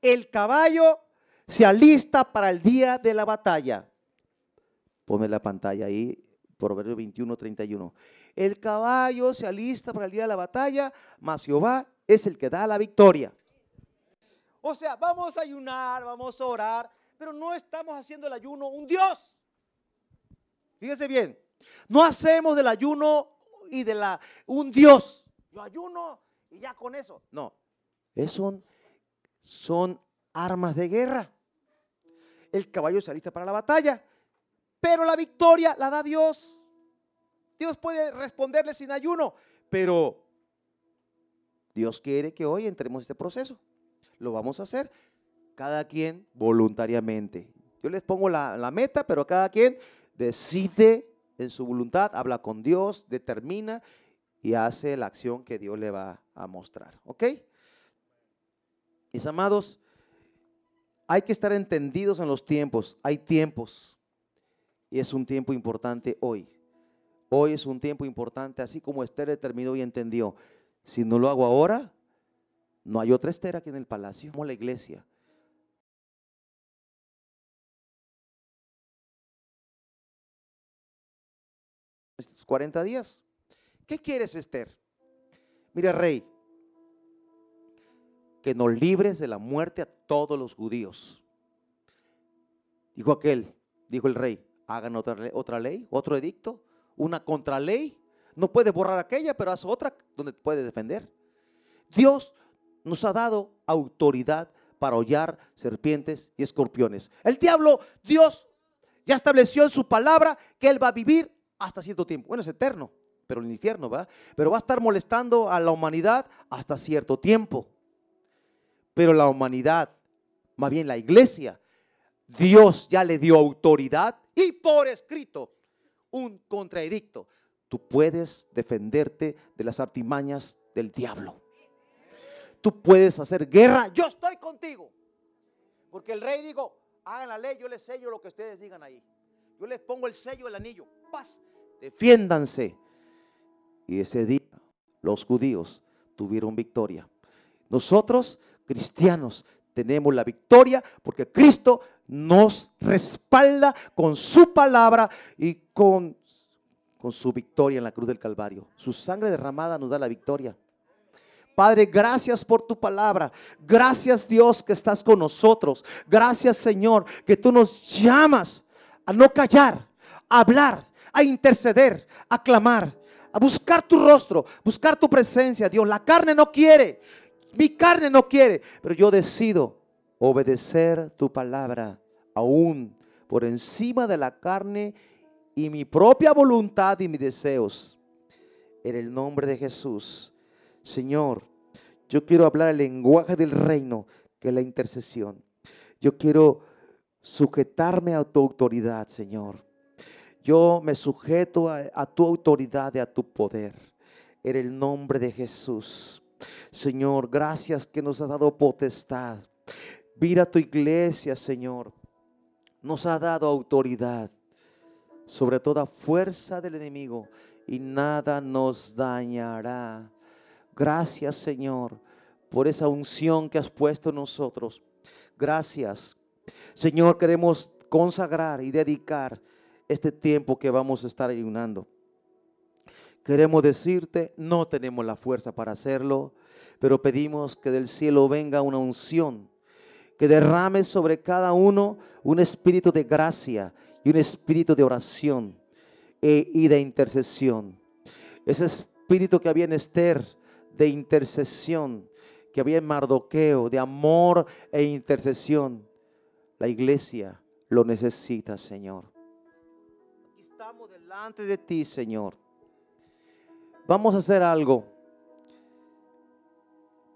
El caballo se alista para el día de la batalla. Ponme la pantalla ahí, Proverbios 21, 31. El caballo se alista para el día de la batalla, mas Jehová es el que da la victoria. O sea, vamos a ayunar, vamos a orar, pero no estamos haciendo el ayuno un Dios. Fíjese bien, no hacemos del ayuno y de la un Dios. Yo ayuno y ya con eso. No, es son, armas de guerra. El caballo se alista para la batalla, pero la victoria la da Dios. Dios puede responderle sin ayuno, pero Dios quiere que hoy entremos en este proceso. Lo vamos a hacer cada quien voluntariamente. Yo les pongo la, meta, pero cada quien decide en su voluntad, habla con Dios, determina y hace la acción que Dios le va a mostrar. ¿Ok? Mis amados, hay que estar entendidos en los tiempos. Hay tiempos. Y es un tiempo importante hoy. Hoy es un tiempo importante, así como Esther determinó y entendió. Si no lo hago ahora, no hay otra Esther aquí en el palacio, como la iglesia. 40 días. ¿Qué quieres, Esther? Mira, rey, que nos libres de la muerte a todos los judíos. Dijo aquel, dijo el rey, hagan otra, otra ley, otro edicto, una contraley. No puede borrar aquella, pero haz otra donde te puede defender. Dios nos ha dado autoridad para hollar serpientes y escorpiones. El diablo, Dios ya estableció en su palabra que él va a vivir hasta cierto tiempo. Bueno, es eterno, pero el infierno, ¿va? Pero va a estar molestando a la humanidad hasta cierto tiempo. Pero la humanidad, más bien la iglesia, Dios ya le dio autoridad y por escrito un contraedicto. Tú puedes defenderte de las artimañas del diablo. Tú puedes hacer guerra. Yo estoy contigo. Porque el rey dijo, hagan la ley, yo les sello lo que ustedes digan ahí. Yo les pongo el sello, el anillo. Paz defiéndanse. Y ese día los judíos tuvieron victoria. Nosotros, cristianos, tenemos la victoria porque Cristo nos respalda con su palabra y con, con su victoria en la cruz del Calvario. Su sangre derramada nos da la victoria. Padre, gracias por tu palabra. Gracias Dios que estás con nosotros. Gracias Señor que tú nos llamas a no callar, a hablar, a interceder, a clamar, a buscar tu rostro, buscar tu presencia, Dios. La carne no quiere, mi carne no quiere, pero yo decido obedecer tu palabra aún por encima de la carne y mi propia voluntad y mis deseos. En el nombre de Jesús, Señor, yo quiero hablar el lenguaje del reino, que es la intercesión. Yo quiero sujetarme a tu autoridad, Señor. Yo me sujeto a, tu autoridad y a tu poder. En el nombre de Jesús. Señor, gracias que nos has dado potestad. Mira tu iglesia, Señor. Nos ha dado autoridad sobre toda fuerza del enemigo y nada nos dañará. Gracias, Señor, por esa unción que has puesto en nosotros. Gracias. Señor, queremos consagrar y dedicar este tiempo que vamos a estar ayunando. Queremos decirte, no tenemos la fuerza para hacerlo, pero pedimos que del cielo venga una unción, que derrame sobre cada uno un espíritu de gracia y un espíritu de oración e, y de intercesión. Ese espíritu que había en Esther de intercesión, que había en Mardoqueo, de amor e intercesión. La iglesia lo necesita, Señor. Estamos delante de ti, Señor. Vamos a hacer algo.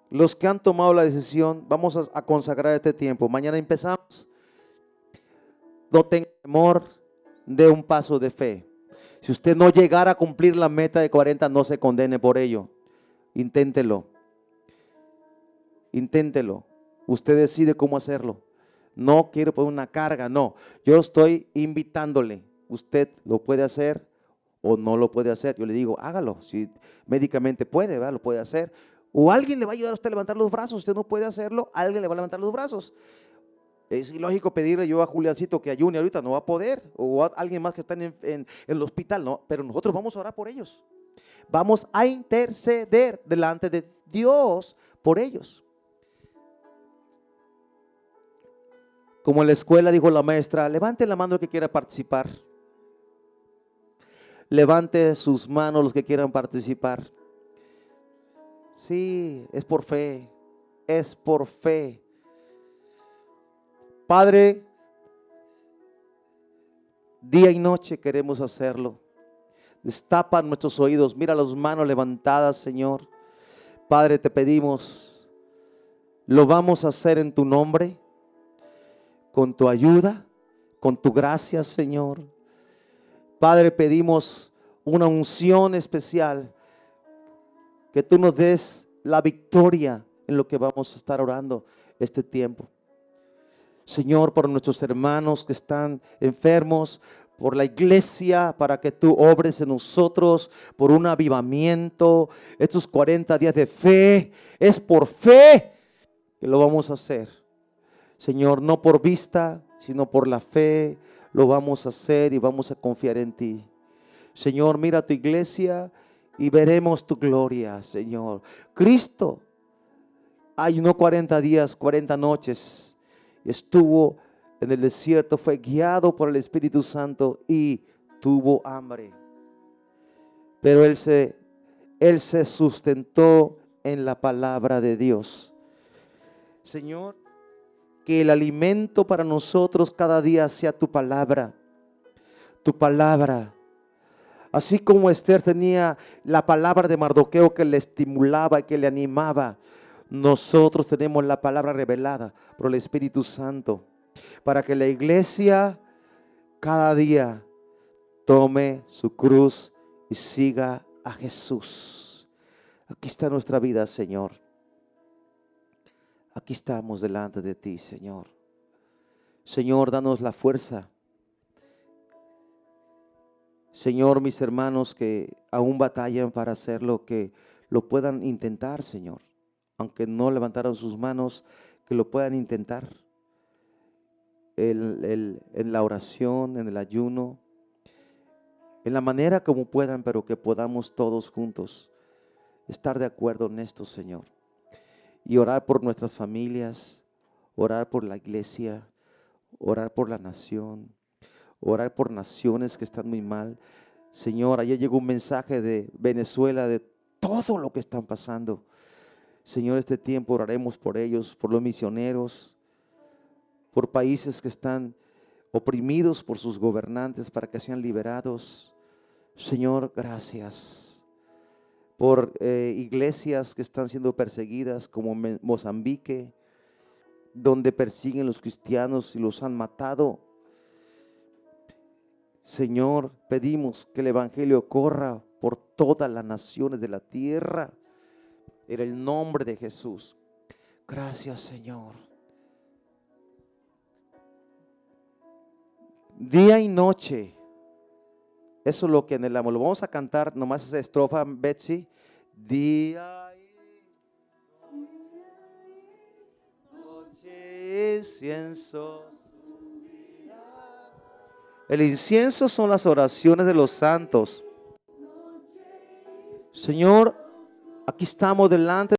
Los que han tomado la decisión, vamos a, consagrar este tiempo. Mañana empezamos. No tenga temor de un paso de fe. Si usted no llegara a cumplir la meta de 40, no se condene por ello. Inténtelo. Inténtelo. Usted decide cómo hacerlo. No quiero poner una carga, no. Yo estoy invitándole. Usted lo puede hacer o no lo puede hacer. Yo le digo, hágalo. Si médicamente puede, ¿verdad? lo puede hacer. O alguien le va a ayudar a usted a levantar los brazos. Usted no puede hacerlo, alguien le va a levantar los brazos. Es ilógico pedirle yo a Juliancito que ayune ahorita, no va a poder. O a alguien más que está en, en el hospital, no. Pero nosotros vamos a orar por ellos. Vamos a interceder delante de Dios por ellos. Como en la escuela dijo la maestra, levante la mano el que quiera participar. Levante sus manos los que quieran participar. Sí, es por fe. Es por fe. Padre, día y noche queremos hacerlo. Destapa nuestros oídos. Mira las manos levantadas, Señor. Padre, te pedimos, lo vamos a hacer en tu nombre con tu ayuda, con tu gracia, Señor. Padre, pedimos una unción especial, que tú nos des la victoria en lo que vamos a estar orando este tiempo. Señor, por nuestros hermanos que están enfermos, por la iglesia, para que tú obres en nosotros, por un avivamiento, estos 40 días de fe, es por fe que lo vamos a hacer. Señor, no por vista, sino por la fe, lo vamos a hacer y vamos a confiar en ti. Señor, mira tu iglesia y veremos tu gloria, Señor. Cristo ayunó 40 días, 40 noches, estuvo en el desierto, fue guiado por el Espíritu Santo y tuvo hambre. Pero él se, él se sustentó en la palabra de Dios. Señor, que el alimento para nosotros cada día sea tu palabra, tu palabra. Así como Esther tenía la palabra de Mardoqueo que le estimulaba y que le animaba, nosotros tenemos la palabra revelada por el Espíritu Santo para que la iglesia cada día tome su cruz y siga a Jesús. Aquí está nuestra vida, Señor. Aquí estamos delante de ti, Señor. Señor, danos la fuerza. Señor, mis hermanos que aún batallan para hacerlo, que lo puedan intentar, Señor. Aunque no levantaron sus manos, que lo puedan intentar. en la oración, en el ayuno, en la manera como puedan, pero que podamos todos juntos estar de acuerdo en esto, Señor y orar por nuestras familias, orar por la iglesia, orar por la nación, orar por naciones que están muy mal. Señor, ayer llegó un mensaje de Venezuela, de todo lo que están pasando. Señor, este tiempo oraremos por ellos, por los misioneros, por países que están oprimidos por sus gobernantes para que sean liberados. Señor, gracias por eh, iglesias que están siendo perseguidas como Mozambique, donde persiguen los cristianos y los han matado. Señor, pedimos que el Evangelio corra por todas las naciones de la tierra. En el nombre de Jesús. Gracias, Señor. Día y noche. Eso es lo que anhelamos. Lo vamos a cantar nomás esa estrofa, Betsy. Día y noche, incienso. El incienso son las oraciones de los santos. Señor, aquí estamos delante